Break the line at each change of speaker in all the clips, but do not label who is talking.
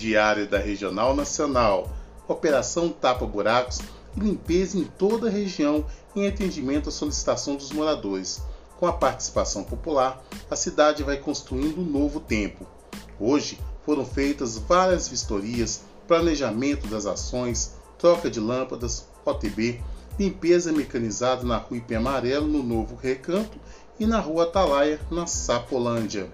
Diário da Regional Nacional. Operação Tapa Buracos e limpeza em toda a região em atendimento à solicitação dos moradores. Com a participação popular, a cidade vai construindo um novo tempo. Hoje foram feitas várias vistorias, planejamento das ações, troca de lâmpadas, OTB, limpeza mecanizada na rua Ipê Amarelo, no Novo Recanto, e na rua Atalaia, na Sapolândia.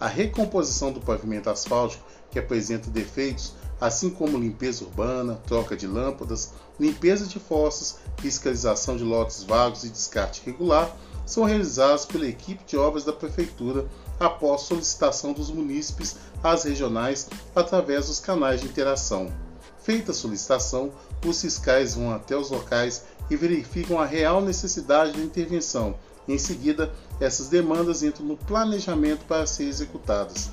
A recomposição do pavimento asfáltico, que apresenta defeitos, assim como limpeza urbana, troca de lâmpadas, limpeza de fossas, fiscalização de lotes vagos e descarte regular, são realizados pela equipe de obras da Prefeitura após solicitação dos munícipes às regionais através dos canais de interação. Feita a solicitação, os fiscais vão até os locais e verificam a real necessidade de intervenção. Em seguida, essas demandas entram no planejamento para serem executadas.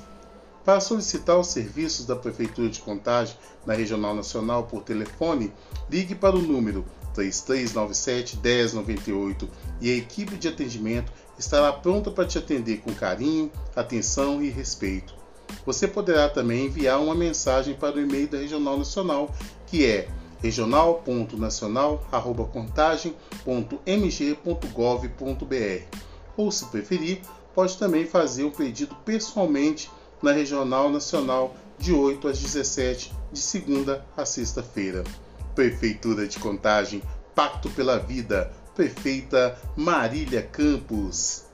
Para solicitar os serviços da Prefeitura de Contagem na Regional Nacional por telefone, ligue para o número 3397 1098 e a equipe de atendimento estará pronta para te atender com carinho, atenção e respeito. Você poderá também enviar uma mensagem para o e-mail da Regional Nacional, que é regional.nacional@contagem.mg.gov.br. Ou se preferir, pode também fazer o pedido pessoalmente na Regional Nacional de 8 às 17, de segunda a sexta-feira. Prefeitura de Contagem, Pacto pela Vida, Prefeita Marília Campos.